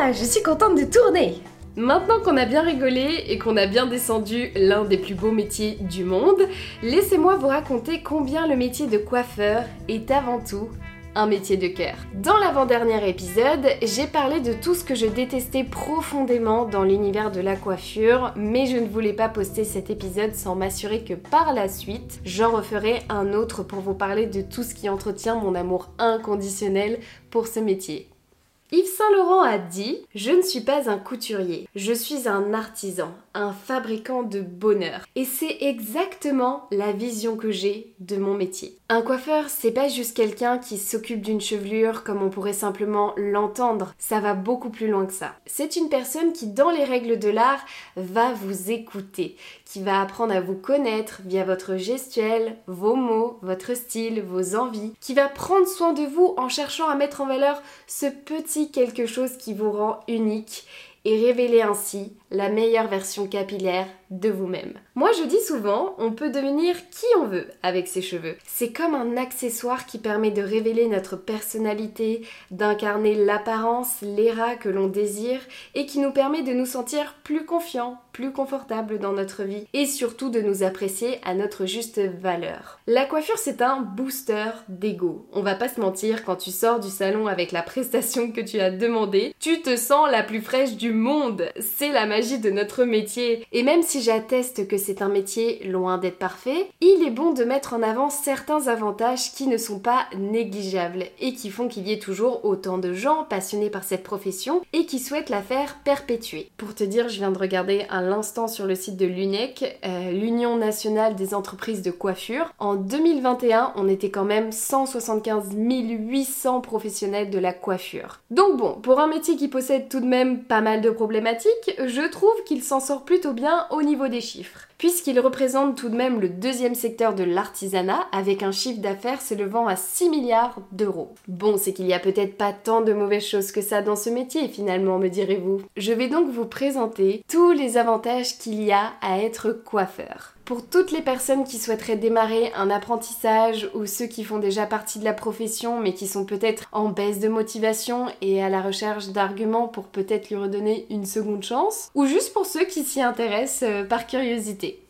Ah, je suis contente de tourner Maintenant qu'on a bien rigolé et qu'on a bien descendu l'un des plus beaux métiers du monde, laissez-moi vous raconter combien le métier de coiffeur est avant tout un métier de cœur. Dans l'avant-dernier épisode, j'ai parlé de tout ce que je détestais profondément dans l'univers de la coiffure, mais je ne voulais pas poster cet épisode sans m'assurer que par la suite, j'en referai un autre pour vous parler de tout ce qui entretient mon amour inconditionnel pour ce métier. Yves Saint Laurent a dit Je ne suis pas un couturier, je suis un artisan, un fabricant de bonheur. Et c'est exactement la vision que j'ai de mon métier. Un coiffeur, c'est pas juste quelqu'un qui s'occupe d'une chevelure comme on pourrait simplement l'entendre, ça va beaucoup plus loin que ça. C'est une personne qui, dans les règles de l'art, va vous écouter, qui va apprendre à vous connaître via votre gestuelle, vos mots, votre style, vos envies, qui va prendre soin de vous en cherchant à mettre en valeur ce petit quelque chose qui vous rend unique et révéler ainsi la meilleure version capillaire de vous-même. Moi je dis souvent, on peut devenir qui on veut avec ses cheveux. C'est comme un accessoire qui permet de révéler notre personnalité, d'incarner l'apparence, l'éra que l'on désire et qui nous permet de nous sentir plus confiants, plus confortables dans notre vie et surtout de nous apprécier à notre juste valeur. La coiffure c'est un booster d'ego. On va pas se mentir, quand tu sors du salon avec la prestation que tu as demandé, tu te sens la plus fraîche du monde. C'est la de notre métier. Et même si j'atteste que c'est un métier loin d'être parfait, il est bon de mettre en avant certains avantages qui ne sont pas négligeables et qui font qu'il y ait toujours autant de gens passionnés par cette profession et qui souhaitent la faire perpétuer. Pour te dire, je viens de regarder à l'instant sur le site de l'UNEC, euh, l'Union nationale des entreprises de coiffure. En 2021, on était quand même 175 800 professionnels de la coiffure. Donc bon, pour un métier qui possède tout de même pas mal de problématiques, je trouve qu'il s'en sort plutôt bien au des chiffres puisqu'il représente tout de même le deuxième secteur de l'artisanat avec un chiffre d'affaires s'élevant à 6 milliards d'euros. Bon, c'est qu'il y a peut-être pas tant de mauvaises choses que ça dans ce métier finalement, me direz-vous. Je vais donc vous présenter tous les avantages qu'il y a à être coiffeur. Pour toutes les personnes qui souhaiteraient démarrer un apprentissage ou ceux qui font déjà partie de la profession mais qui sont peut-être en baisse de motivation et à la recherche d'arguments pour peut-être lui redonner une seconde chance, ou juste pour ceux qui s'y intéressent euh, par curiosité.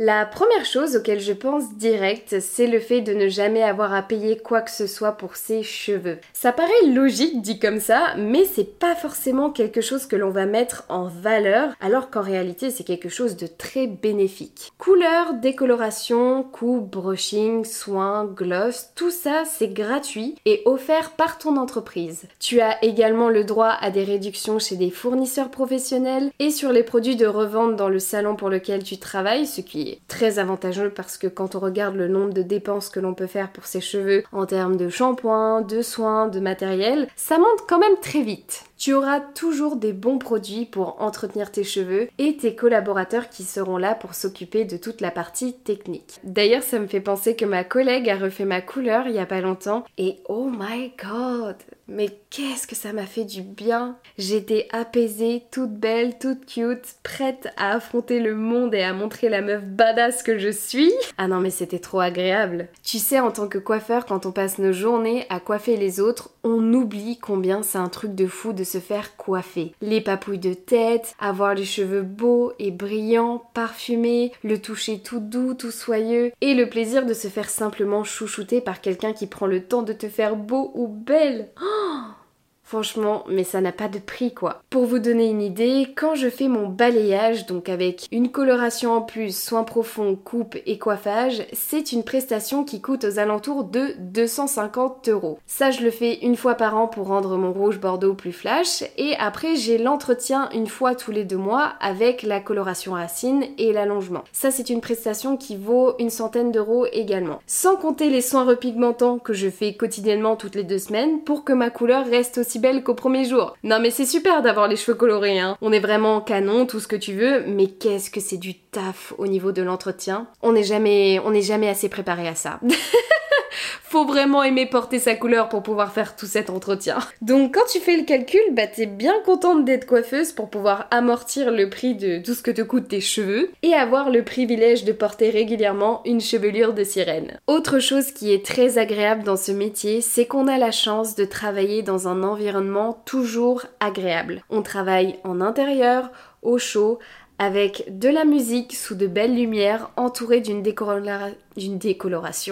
La première chose auquel je pense direct, c'est le fait de ne jamais avoir à payer quoi que ce soit pour ses cheveux. Ça paraît logique dit comme ça, mais c'est pas forcément quelque chose que l'on va mettre en valeur, alors qu'en réalité c'est quelque chose de très bénéfique. Couleur, décoloration, coupe, brushing, soins, gloss, tout ça c'est gratuit et offert par ton entreprise. Tu as également le droit à des réductions chez des fournisseurs professionnels et sur les produits de revente dans le salon pour lequel tu travailles, ce qui très avantageux parce que quand on regarde le nombre de dépenses que l'on peut faire pour ses cheveux en termes de shampoing, de soins, de matériel, ça monte quand même très vite. Tu auras toujours des bons produits pour entretenir tes cheveux et tes collaborateurs qui seront là pour s'occuper de toute la partie technique. D'ailleurs, ça me fait penser que ma collègue a refait ma couleur il y a pas longtemps et oh my god, mais qu'est-ce que ça m'a fait du bien J'étais apaisée, toute belle, toute cute, prête à affronter le monde et à montrer la meuf badass que je suis. Ah non mais c'était trop agréable. Tu sais, en tant que coiffeur, quand on passe nos journées à coiffer les autres, on oublie combien c'est un truc de fou de se faire coiffer. Les papouilles de tête, avoir les cheveux beaux et brillants, parfumés, le toucher tout doux, tout soyeux, et le plaisir de se faire simplement chouchouter par quelqu'un qui prend le temps de te faire beau ou belle. Oh Franchement, mais ça n'a pas de prix quoi. Pour vous donner une idée, quand je fais mon balayage, donc avec une coloration en plus, soins profonds, coupe et coiffage, c'est une prestation qui coûte aux alentours de 250 euros. Ça, je le fais une fois par an pour rendre mon rouge bordeaux plus flash, et après j'ai l'entretien une fois tous les deux mois avec la coloration racine et l'allongement. Ça, c'est une prestation qui vaut une centaine d'euros également. Sans compter les soins repigmentants que je fais quotidiennement toutes les deux semaines pour que ma couleur reste aussi belle qu'au premier jour. Non mais c'est super d'avoir les cheveux colorés, hein. On est vraiment canon, tout ce que tu veux, mais qu'est-ce que c'est du taf au niveau de l'entretien? On n'est jamais, on n'est jamais assez préparé à ça. Faut vraiment aimer porter sa couleur pour pouvoir faire tout cet entretien. Donc quand tu fais le calcul, bah t'es bien contente d'être coiffeuse pour pouvoir amortir le prix de tout ce que te coûtent tes cheveux et avoir le privilège de porter régulièrement une chevelure de sirène. Autre chose qui est très agréable dans ce métier, c'est qu'on a la chance de travailler dans un environnement toujours agréable. On travaille en intérieur, au chaud, avec de la musique sous de belles lumières, entourée d'une décoloration,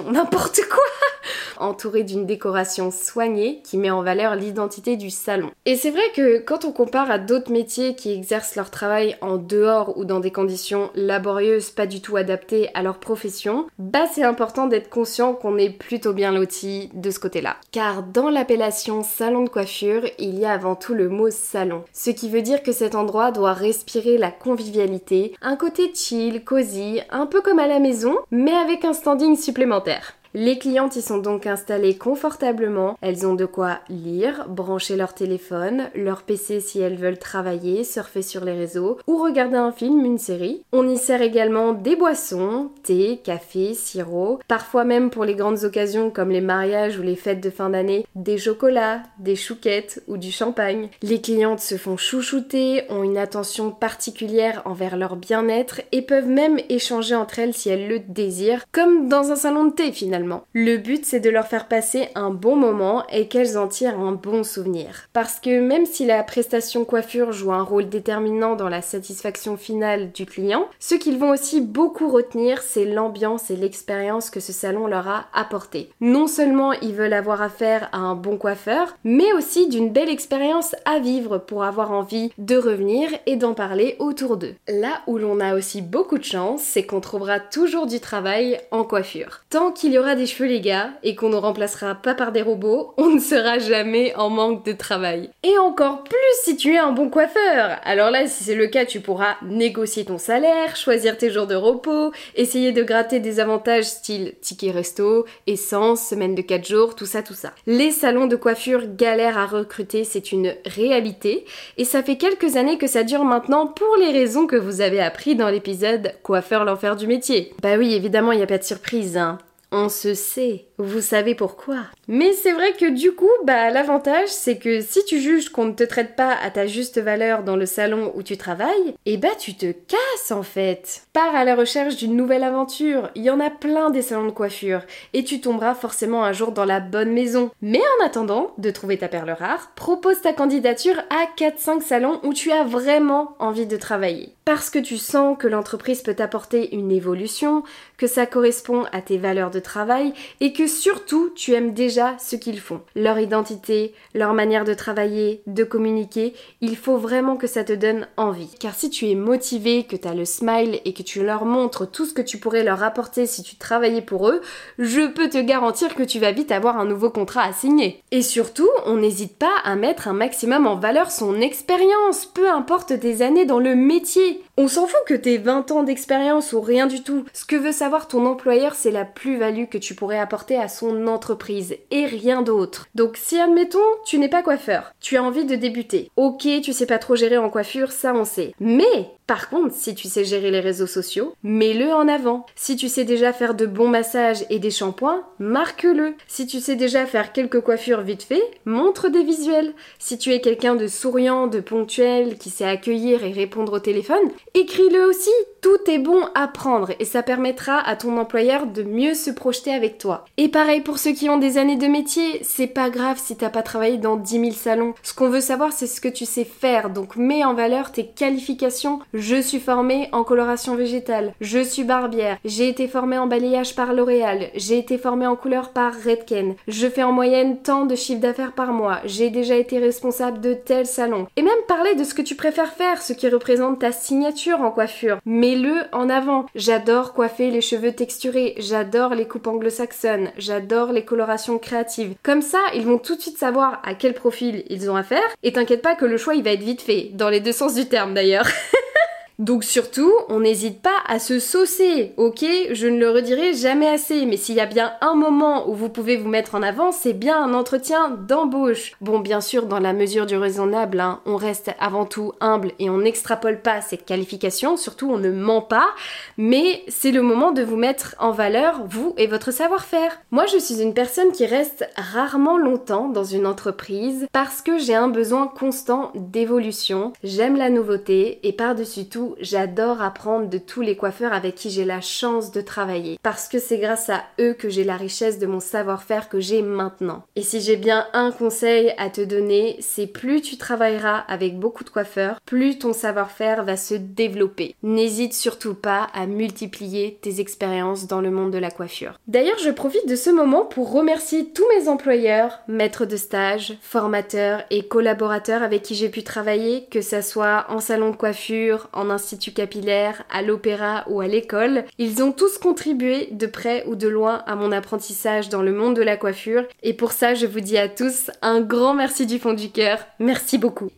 n'importe quoi entouré d'une décoration soignée qui met en valeur l'identité du salon. Et c'est vrai que quand on compare à d'autres métiers qui exercent leur travail en dehors ou dans des conditions laborieuses pas du tout adaptées à leur profession, bah c'est important d'être conscient qu'on est plutôt bien loti de ce côté-là. Car dans l'appellation salon de coiffure, il y a avant tout le mot salon, ce qui veut dire que cet endroit doit respirer la convivialité, un côté chill, cosy, un peu comme à la maison, mais avec un standing supplémentaire. Les clientes y sont donc installées confortablement. Elles ont de quoi lire, brancher leur téléphone, leur PC si elles veulent travailler, surfer sur les réseaux ou regarder un film, une série. On y sert également des boissons, thé, café, sirop, parfois même pour les grandes occasions comme les mariages ou les fêtes de fin d'année, des chocolats, des chouquettes ou du champagne. Les clientes se font chouchouter, ont une attention particulière envers leur bien-être et peuvent même échanger entre elles si elles le désirent, comme dans un salon de thé finalement. Le but, c'est de leur faire passer un bon moment et qu'elles en tirent un bon souvenir. Parce que même si la prestation coiffure joue un rôle déterminant dans la satisfaction finale du client, ce qu'ils vont aussi beaucoup retenir, c'est l'ambiance et l'expérience que ce salon leur a apporté. Non seulement ils veulent avoir affaire à un bon coiffeur, mais aussi d'une belle expérience à vivre pour avoir envie de revenir et d'en parler autour d'eux. Là où l'on a aussi beaucoup de chance, c'est qu'on trouvera toujours du travail en coiffure. Tant qu'il y aura des cheveux les gars et qu'on ne remplacera pas par des robots, on ne sera jamais en manque de travail. Et encore plus si tu es un bon coiffeur. Alors là, si c'est le cas, tu pourras négocier ton salaire, choisir tes jours de repos, essayer de gratter des avantages style ticket resto, essence, semaine de 4 jours, tout ça, tout ça. Les salons de coiffure galèrent à recruter, c'est une réalité. Et ça fait quelques années que ça dure maintenant pour les raisons que vous avez appris dans l'épisode Coiffeur l'enfer du métier. Bah oui, évidemment, il n'y a pas de surprise, hein. On se sait, vous savez pourquoi. Mais c'est vrai que du coup, bah l'avantage c'est que si tu juges qu'on ne te traite pas à ta juste valeur dans le salon où tu travailles, eh bah tu te casses en fait. Pars à la recherche d'une nouvelle aventure, il y en a plein des salons de coiffure et tu tomberas forcément un jour dans la bonne maison. Mais en attendant de trouver ta perle rare, propose ta candidature à 4-5 salons où tu as vraiment envie de travailler. Parce que tu sens que l'entreprise peut t'apporter une évolution, que ça correspond à tes valeurs de travail et que surtout tu aimes déjà ce qu'ils font. Leur identité, leur manière de travailler, de communiquer, il faut vraiment que ça te donne envie. Car si tu es motivé, que tu as le smile et que tu leur montres tout ce que tu pourrais leur apporter si tu travaillais pour eux, je peux te garantir que tu vas vite avoir un nouveau contrat à signer. Et surtout, on n'hésite pas à mettre un maximum en valeur son expérience, peu importe tes années dans le métier. On s'en fout que t'aies 20 ans d'expérience ou rien du tout. Ce que veut savoir ton employeur, c'est la plus-value que tu pourrais apporter à son entreprise et rien d'autre. Donc si admettons, tu n'es pas coiffeur, tu as envie de débuter. Ok, tu sais pas trop gérer en coiffure, ça on sait. Mais par contre, si tu sais gérer les réseaux sociaux, mets-le en avant. Si tu sais déjà faire de bons massages et des shampoings, marque-le. Si tu sais déjà faire quelques coiffures vite fait, montre des visuels. Si tu es quelqu'un de souriant, de ponctuel, qui sait accueillir et répondre au téléphone, écris-le aussi. Tout est bon à prendre et ça permettra à ton employeur de mieux se projeter avec toi. Et pareil pour ceux qui ont des années de métier, c'est pas grave si t'as pas travaillé dans 10 000 salons. Ce qu'on veut savoir, c'est ce que tu sais faire. Donc mets en valeur tes qualifications je suis formée en coloration végétale. Je suis barbière. J'ai été formée en balayage par L'Oréal. J'ai été formée en couleur par Redken. Je fais en moyenne tant de chiffre d'affaires par mois. J'ai déjà été responsable de tel salon. Et même parler de ce que tu préfères faire, ce qui représente ta signature en coiffure. Mets-le en avant. J'adore coiffer les cheveux texturés. J'adore les coupes anglo-saxonnes. J'adore les colorations créatives. Comme ça, ils vont tout de suite savoir à quel profil ils ont affaire. Et t'inquiète pas que le choix il va être vite fait. Dans les deux sens du terme d'ailleurs. Donc surtout, on n'hésite pas à se saucer, ok? Je ne le redirai jamais assez, mais s'il y a bien un moment où vous pouvez vous mettre en avant, c'est bien un entretien d'embauche. Bon, bien sûr, dans la mesure du raisonnable, hein, on reste avant tout humble et on n'extrapole pas cette qualification, surtout on ne ment pas, mais c'est le moment de vous mettre en valeur, vous et votre savoir-faire. Moi, je suis une personne qui reste rarement longtemps dans une entreprise parce que j'ai un besoin constant d'évolution, j'aime la nouveauté et par-dessus tout, j'adore apprendre de tous les coiffeurs avec qui j'ai la chance de travailler. Parce que c'est grâce à eux que j'ai la richesse de mon savoir-faire que j'ai maintenant. Et si j'ai bien un conseil à te donner, c'est plus tu travailleras avec beaucoup de coiffeurs, plus ton savoir-faire va se développer. N'hésite surtout pas à multiplier tes expériences dans le monde de la coiffure. D'ailleurs, je profite de ce moment pour remercier tous mes employeurs, maîtres de stage, formateurs et collaborateurs avec qui j'ai pu travailler, que ça soit en salon de coiffure, en institut capillaire, à l'opéra ou à l'école. Ils ont tous contribué de près ou de loin à mon apprentissage dans le monde de la coiffure et pour ça je vous dis à tous un grand merci du fond du cœur. Merci beaucoup.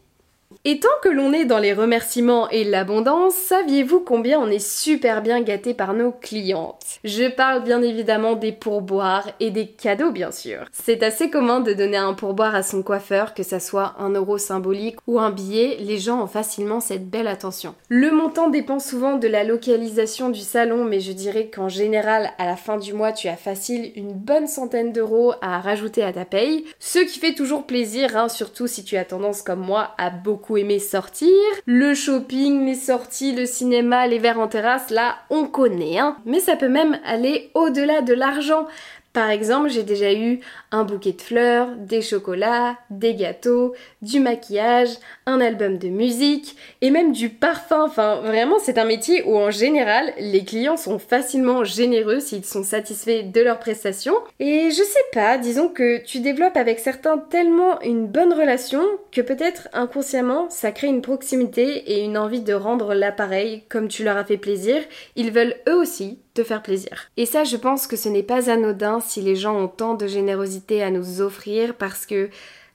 Et tant que l'on est dans les remerciements et l'abondance, saviez-vous combien on est super bien gâté par nos clientes? Je parle bien évidemment des pourboires et des cadeaux bien sûr. C'est assez commun de donner un pourboire à son coiffeur, que ça soit un euro symbolique ou un billet, les gens ont facilement cette belle attention. Le montant dépend souvent de la localisation du salon, mais je dirais qu'en général, à la fin du mois, tu as facile une bonne centaine d'euros à rajouter à ta paye, ce qui fait toujours plaisir, hein, surtout si tu as tendance comme moi à beaucoup aimer sortir. Le shopping, les sorties, le cinéma, les verres en terrasse, là, on connaît, hein. Mais ça peut même aller au-delà de l'argent. Par exemple, j'ai déjà eu un bouquet de fleurs, des chocolats, des gâteaux, du maquillage, un album de musique et même du parfum. Enfin, vraiment, c'est un métier où en général, les clients sont facilement généreux s'ils sont satisfaits de leurs prestations. Et je sais pas, disons que tu développes avec certains tellement une bonne relation que peut-être inconsciemment, ça crée une proximité et une envie de rendre l'appareil comme tu leur as fait plaisir. Ils veulent eux aussi te faire plaisir. Et ça, je pense que ce n'est pas anodin si les gens ont tant de générosité à nous offrir parce que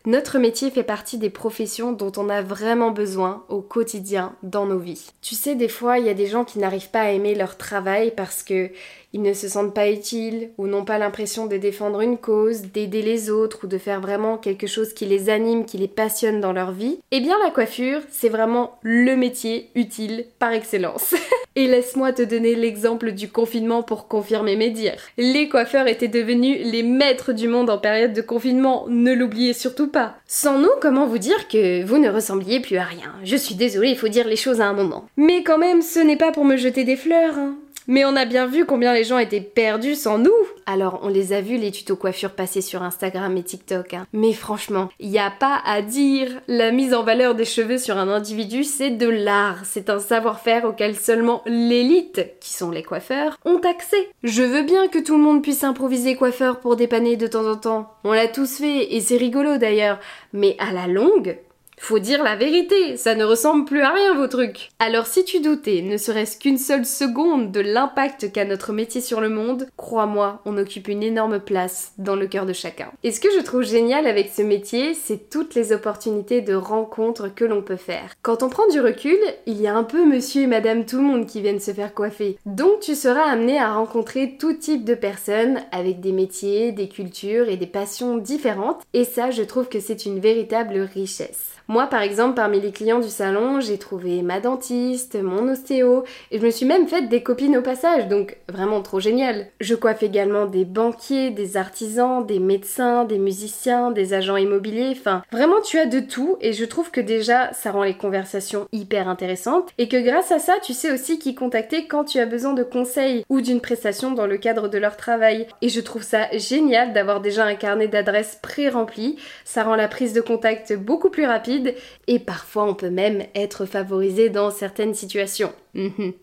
notre métier fait partie des professions dont on a vraiment besoin au quotidien dans nos vies. Tu sais, des fois, il y a des gens qui n'arrivent pas à aimer leur travail parce que ils ne se sentent pas utiles ou n'ont pas l'impression de défendre une cause, d'aider les autres ou de faire vraiment quelque chose qui les anime, qui les passionne dans leur vie. Eh bien, la coiffure, c'est vraiment le métier utile par excellence. Et laisse-moi te donner l'exemple du confinement pour confirmer mes dires. Les coiffeurs étaient devenus les maîtres du monde en période de confinement, ne l'oubliez surtout pas. Sans nous, comment vous dire que vous ne ressembliez plus à rien? Je suis désolée, il faut dire les choses à un moment. Mais quand même, ce n'est pas pour me jeter des fleurs. Hein. Mais on a bien vu combien les gens étaient perdus sans nous. Alors on les a vus les tutos coiffure passer sur Instagram et TikTok. Hein. Mais franchement, il a pas à dire. La mise en valeur des cheveux sur un individu, c'est de l'art. C'est un savoir-faire auquel seulement l'élite, qui sont les coiffeurs, ont accès. Je veux bien que tout le monde puisse improviser coiffeur pour dépanner de temps en temps. On l'a tous fait et c'est rigolo d'ailleurs. Mais à la longue, faut dire la vérité, ça ne ressemble plus à rien vos trucs. Alors si tu doutais, ne serait-ce qu'une seule seconde de l'impact qu'a notre métier sur le monde, crois-moi, on occupe une énorme place dans le cœur de chacun. Et ce que je trouve génial avec ce métier, c'est toutes les opportunités de rencontres que l'on peut faire. Quand on prend du recul, il y a un peu monsieur et madame tout le monde qui viennent se faire coiffer. Donc tu seras amené à rencontrer tout type de personnes avec des métiers, des cultures et des passions différentes. Et ça, je trouve que c'est une véritable richesse. Moi, par exemple, parmi les clients du salon, j'ai trouvé ma dentiste, mon ostéo, et je me suis même faite des copines au passage, donc vraiment trop génial. Je coiffe également des banquiers, des artisans, des médecins, des musiciens, des agents immobiliers, enfin, vraiment tu as de tout, et je trouve que déjà, ça rend les conversations hyper intéressantes, et que grâce à ça, tu sais aussi qui contacter quand tu as besoin de conseils ou d'une prestation dans le cadre de leur travail. Et je trouve ça génial d'avoir déjà un carnet d'adresses pré-rempli, ça rend la prise de contact beaucoup plus rapide, et parfois on peut même être favorisé dans certaines situations. Mhm.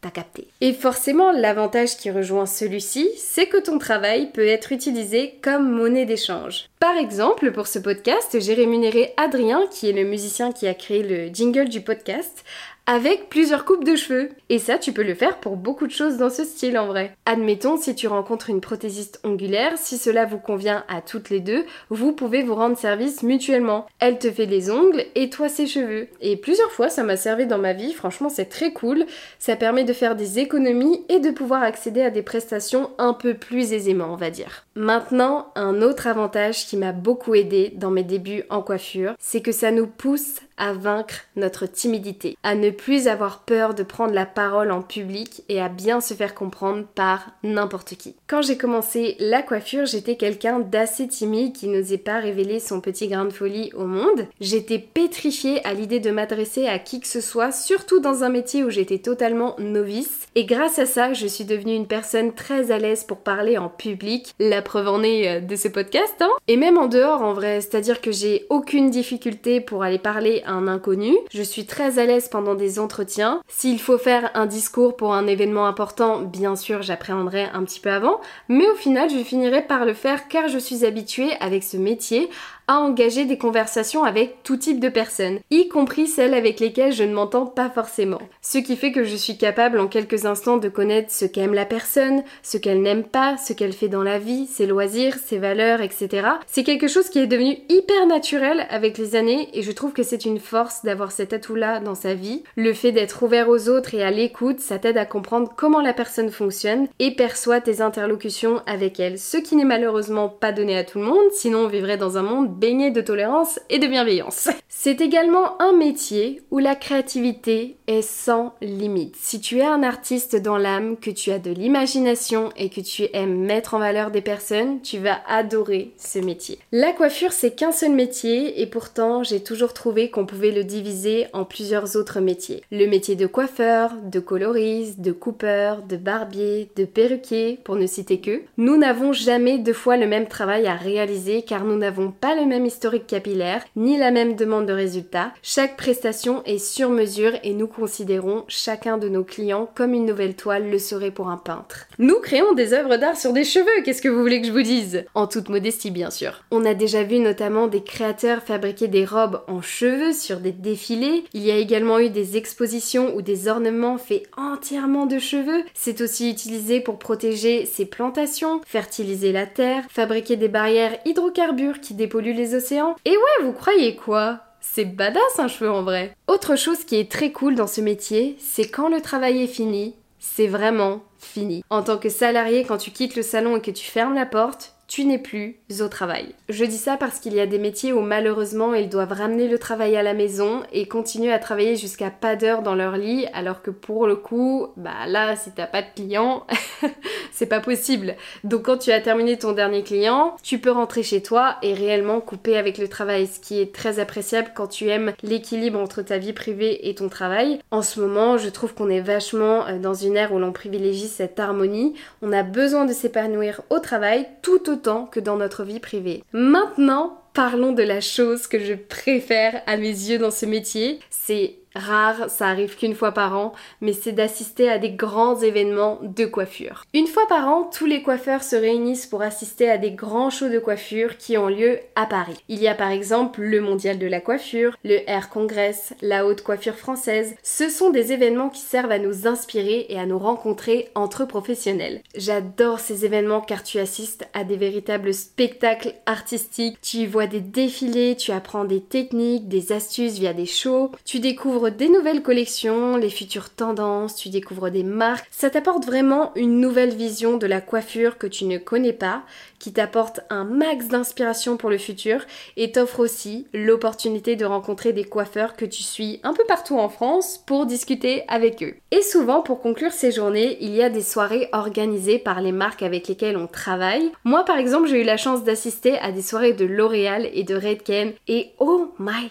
T'as capté. Et forcément, l'avantage qui rejoint celui-ci, c'est que ton travail peut être utilisé comme monnaie d'échange. Par exemple, pour ce podcast, j'ai rémunéré Adrien, qui est le musicien qui a créé le jingle du podcast, avec plusieurs coupes de cheveux. Et ça, tu peux le faire pour beaucoup de choses dans ce style en vrai. Admettons, si tu rencontres une prothésiste ongulaire, si cela vous convient à toutes les deux, vous pouvez vous rendre service mutuellement. Elle te fait les ongles et toi ses cheveux. Et plusieurs fois, ça m'a servi dans ma vie, franchement c'est très cool. Ça permet de faire des économies et de pouvoir accéder à des prestations un peu plus aisément, on va dire. Maintenant, un autre avantage qui m'a beaucoup aidé dans mes débuts en coiffure, c'est que ça nous pousse à vaincre notre timidité, à ne plus avoir peur de prendre la parole en public et à bien se faire comprendre par n'importe qui. Quand j'ai commencé la coiffure, j'étais quelqu'un d'assez timide qui n'osait pas révéler son petit grain de folie au monde. J'étais pétrifiée à l'idée de m'adresser à qui que ce soit, surtout dans un métier où j'étais totalement novice. Et grâce à ça, je suis devenue une personne très à l'aise pour parler en public. Preuve en est euh, de ce podcast, hein Et même en dehors, en vrai, c'est-à-dire que j'ai aucune difficulté pour aller parler un inconnu. Je suis très à l'aise pendant des entretiens. S'il faut faire un discours pour un événement important, bien sûr, j'appréhenderai un petit peu avant, mais au final, je finirai par le faire car je suis habituée avec ce métier à engager des conversations avec tout type de personnes, y compris celles avec lesquelles je ne m'entends pas forcément. Ce qui fait que je suis capable en quelques instants de connaître ce qu'aime la personne, ce qu'elle n'aime pas, ce qu'elle fait dans la vie, ses loisirs, ses valeurs, etc. C'est quelque chose qui est devenu hyper naturel avec les années et je trouve que c'est une force d'avoir cet atout-là dans sa vie. Le fait d'être ouvert aux autres et à l'écoute, ça t'aide à comprendre comment la personne fonctionne et perçoit tes interlocutions avec elle, ce qui n'est malheureusement pas donné à tout le monde, sinon on vivrait dans un monde baigné de tolérance et de bienveillance. C'est également un métier où la créativité est sans limite. Si tu es un artiste dans l'âme, que tu as de l'imagination et que tu aimes mettre en valeur des personnes, tu vas adorer ce métier. La coiffure, c'est qu'un seul métier et pourtant j'ai toujours trouvé qu'on pouvait le diviser en plusieurs autres métiers. Le métier de coiffeur, de coloriste, de coupeur, de barbier, de perruquier, pour ne citer que. Nous n'avons jamais deux fois le même travail à réaliser car nous n'avons pas le même historique capillaire, ni la même demande de résultats. Chaque prestation est sur mesure et nous considérons chacun de nos clients comme une nouvelle toile le serait pour un peintre. Nous créons des œuvres d'art sur des cheveux, qu'est-ce que vous voulez que je vous dise? En toute modestie bien sûr. On a déjà vu notamment des créateurs fabriquer des robes en cheveux sur des défilés. Il y a également eu des expositions où des ornements faits entièrement de cheveux. C'est aussi utilisé pour protéger ses plantations, fertiliser la terre, fabriquer des barrières hydrocarbures qui dépolluent océans. Et ouais, vous croyez quoi? C'est badass un cheveu en vrai. Autre chose qui est très cool dans ce métier, c'est quand le travail est fini, c'est vraiment fini. En tant que salarié, quand tu quittes le salon et que tu fermes la porte, tu n'es plus au travail. Je dis ça parce qu'il y a des métiers où malheureusement ils doivent ramener le travail à la maison et continuer à travailler jusqu'à pas d'heure dans leur lit alors que pour le coup, bah là si t'as pas de client, c'est pas possible. Donc quand tu as terminé ton dernier client, tu peux rentrer chez toi et réellement couper avec le travail, ce qui est très appréciable quand tu aimes l'équilibre entre ta vie privée et ton travail. En ce moment, je trouve qu'on est vachement euh, dans une ère où l'on privilégie cette harmonie. On a besoin de s'épanouir au travail tout que dans notre vie privée. Maintenant, parlons de la chose que je préfère à mes yeux dans ce métier, c'est rare, ça arrive qu'une fois par an, mais c'est d'assister à des grands événements de coiffure. Une fois par an, tous les coiffeurs se réunissent pour assister à des grands shows de coiffure qui ont lieu à Paris. Il y a par exemple le Mondial de la coiffure, le Air Congress, la Haute Coiffure Française. Ce sont des événements qui servent à nous inspirer et à nous rencontrer entre professionnels. J'adore ces événements car tu assistes à des véritables spectacles artistiques, tu y vois des défilés, tu apprends des techniques, des astuces via des shows, tu découvres des nouvelles collections, les futures tendances, tu découvres des marques. Ça t'apporte vraiment une nouvelle vision de la coiffure que tu ne connais pas, qui t'apporte un max d'inspiration pour le futur et t'offre aussi l'opportunité de rencontrer des coiffeurs que tu suis un peu partout en France pour discuter avec eux. Et souvent, pour conclure ces journées, il y a des soirées organisées par les marques avec lesquelles on travaille. Moi, par exemple, j'ai eu la chance d'assister à des soirées de L'Oréal et de Redken et oh my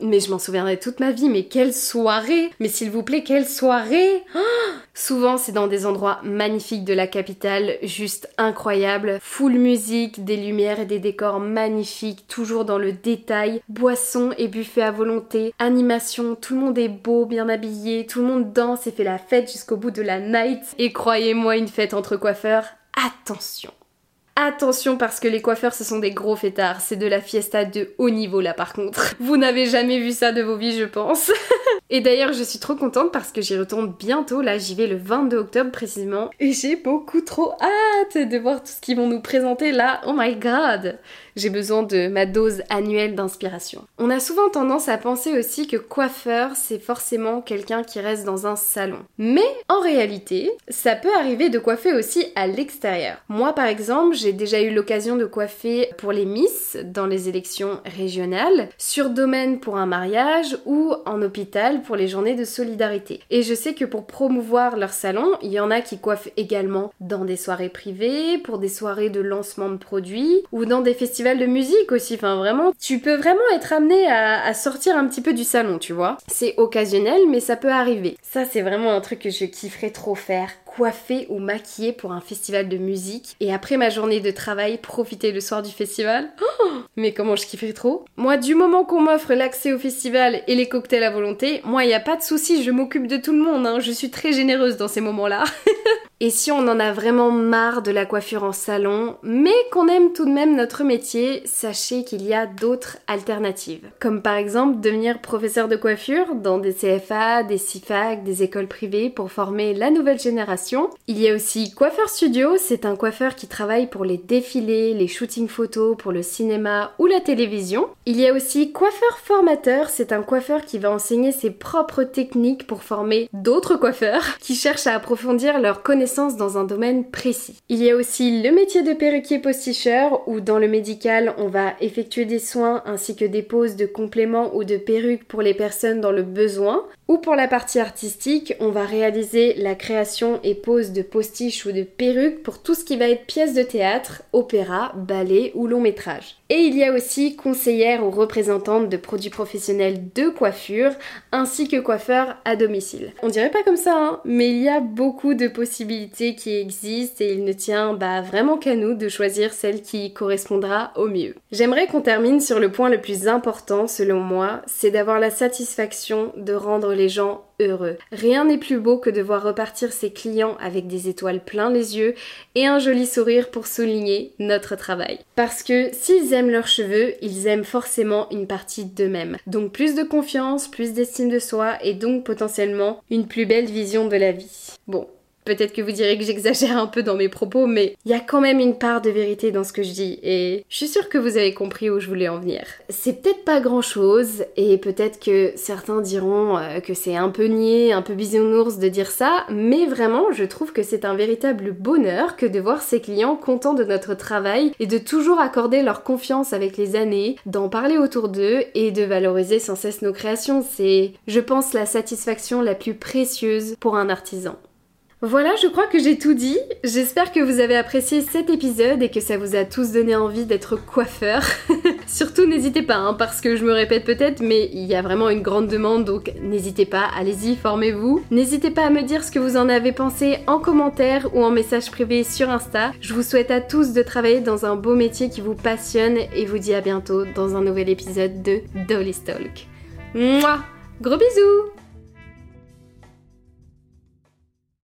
Mais je m'en souviendrai toute ma vie, mais quelle soirée. Mais s'il vous plaît, quelle soirée. Souvent, c'est dans des endroits magnifiques de la capitale, juste incroyables, full musique, des lumières et des décors magnifiques, toujours dans le détail, boissons et buffets à volonté, animation, tout le monde est beau, bien habillé, tout le monde danse et fait la fête jusqu'au bout de la night. Et croyez-moi, une fête entre coiffeurs, attention Attention parce que les coiffeurs ce sont des gros fêtards, c'est de la fiesta de haut niveau là par contre. Vous n'avez jamais vu ça de vos vies je pense. Et d'ailleurs je suis trop contente parce que j'y retourne bientôt, là j'y vais le 22 octobre précisément. Et j'ai beaucoup trop hâte de voir tout ce qu'ils vont nous présenter là, oh my god j'ai besoin de ma dose annuelle d'inspiration. On a souvent tendance à penser aussi que coiffeur, c'est forcément quelqu'un qui reste dans un salon. Mais en réalité, ça peut arriver de coiffer aussi à l'extérieur. Moi par exemple, j'ai déjà eu l'occasion de coiffer pour les Miss dans les élections régionales, sur domaine pour un mariage ou en hôpital pour les journées de solidarité. Et je sais que pour promouvoir leur salon, il y en a qui coiffent également dans des soirées privées, pour des soirées de lancement de produits ou dans des festivals de musique aussi. Enfin, vraiment, tu peux vraiment être amené à, sortir un petit peu du salon, tu vois. C'est occasionnel, mais ça peut arriver. Ça, c'est vraiment un truc que je kifferais trop faire coiffer ou maquiller pour un festival de musique et après ma journée de travail profiter le soir du festival. Oh mais comment je kifferais trop Moi du moment qu'on m'offre l'accès au festival et les cocktails à volonté, moi il a pas de souci, je m'occupe de tout le monde, hein. je suis très généreuse dans ces moments-là. Et si on en a vraiment marre de la coiffure en salon, mais qu'on aime tout de même notre métier, sachez qu'il y a d'autres alternatives. Comme par exemple devenir professeur de coiffure dans des CFA, des CIFAC, des écoles privées pour former la nouvelle génération. Il y a aussi Coiffeur Studio, c'est un coiffeur qui travaille pour les défilés, les shootings photos, pour le cinéma ou la télévision. Il y a aussi Coiffeur Formateur, c'est un coiffeur qui va enseigner ses propres techniques pour former d'autres coiffeurs qui cherchent à approfondir leurs connaissances dans un domaine précis. Il y a aussi le métier de perruquier posticheur où dans le médical on va effectuer des soins ainsi que des poses de compléments ou de perruques pour les personnes dans le besoin. Ou pour la partie artistique, on va réaliser la création et pose de postiches ou de perruques pour tout ce qui va être pièces de théâtre, opéra, ballet ou long métrage. Il y a aussi conseillère ou représentante de produits professionnels de coiffure, ainsi que coiffeur à domicile. On dirait pas comme ça, hein, mais il y a beaucoup de possibilités qui existent et il ne tient bah, vraiment qu'à nous de choisir celle qui correspondra au mieux. J'aimerais qu'on termine sur le point le plus important selon moi, c'est d'avoir la satisfaction de rendre les gens Rien n'est plus beau que de voir repartir ses clients avec des étoiles plein les yeux et un joli sourire pour souligner notre travail. Parce que s'ils aiment leurs cheveux, ils aiment forcément une partie d'eux-mêmes. Donc plus de confiance, plus d'estime de soi et donc potentiellement une plus belle vision de la vie. Bon, Peut-être que vous direz que j'exagère un peu dans mes propos, mais il y a quand même une part de vérité dans ce que je dis et je suis sûre que vous avez compris où je voulais en venir. C'est peut-être pas grand chose et peut-être que certains diront euh, que c'est un peu niais, un peu bisounours de dire ça, mais vraiment je trouve que c'est un véritable bonheur que de voir ses clients contents de notre travail et de toujours accorder leur confiance avec les années, d'en parler autour d'eux et de valoriser sans cesse nos créations. C'est, je pense, la satisfaction la plus précieuse pour un artisan. Voilà, je crois que j'ai tout dit. J'espère que vous avez apprécié cet épisode et que ça vous a tous donné envie d'être coiffeur. Surtout n'hésitez pas, hein, parce que je me répète peut-être, mais il y a vraiment une grande demande, donc n'hésitez pas, allez-y, formez-vous. N'hésitez pas à me dire ce que vous en avez pensé en commentaire ou en message privé sur Insta. Je vous souhaite à tous de travailler dans un beau métier qui vous passionne et vous dis à bientôt dans un nouvel épisode de Dolly Stalk. Mouah Gros bisous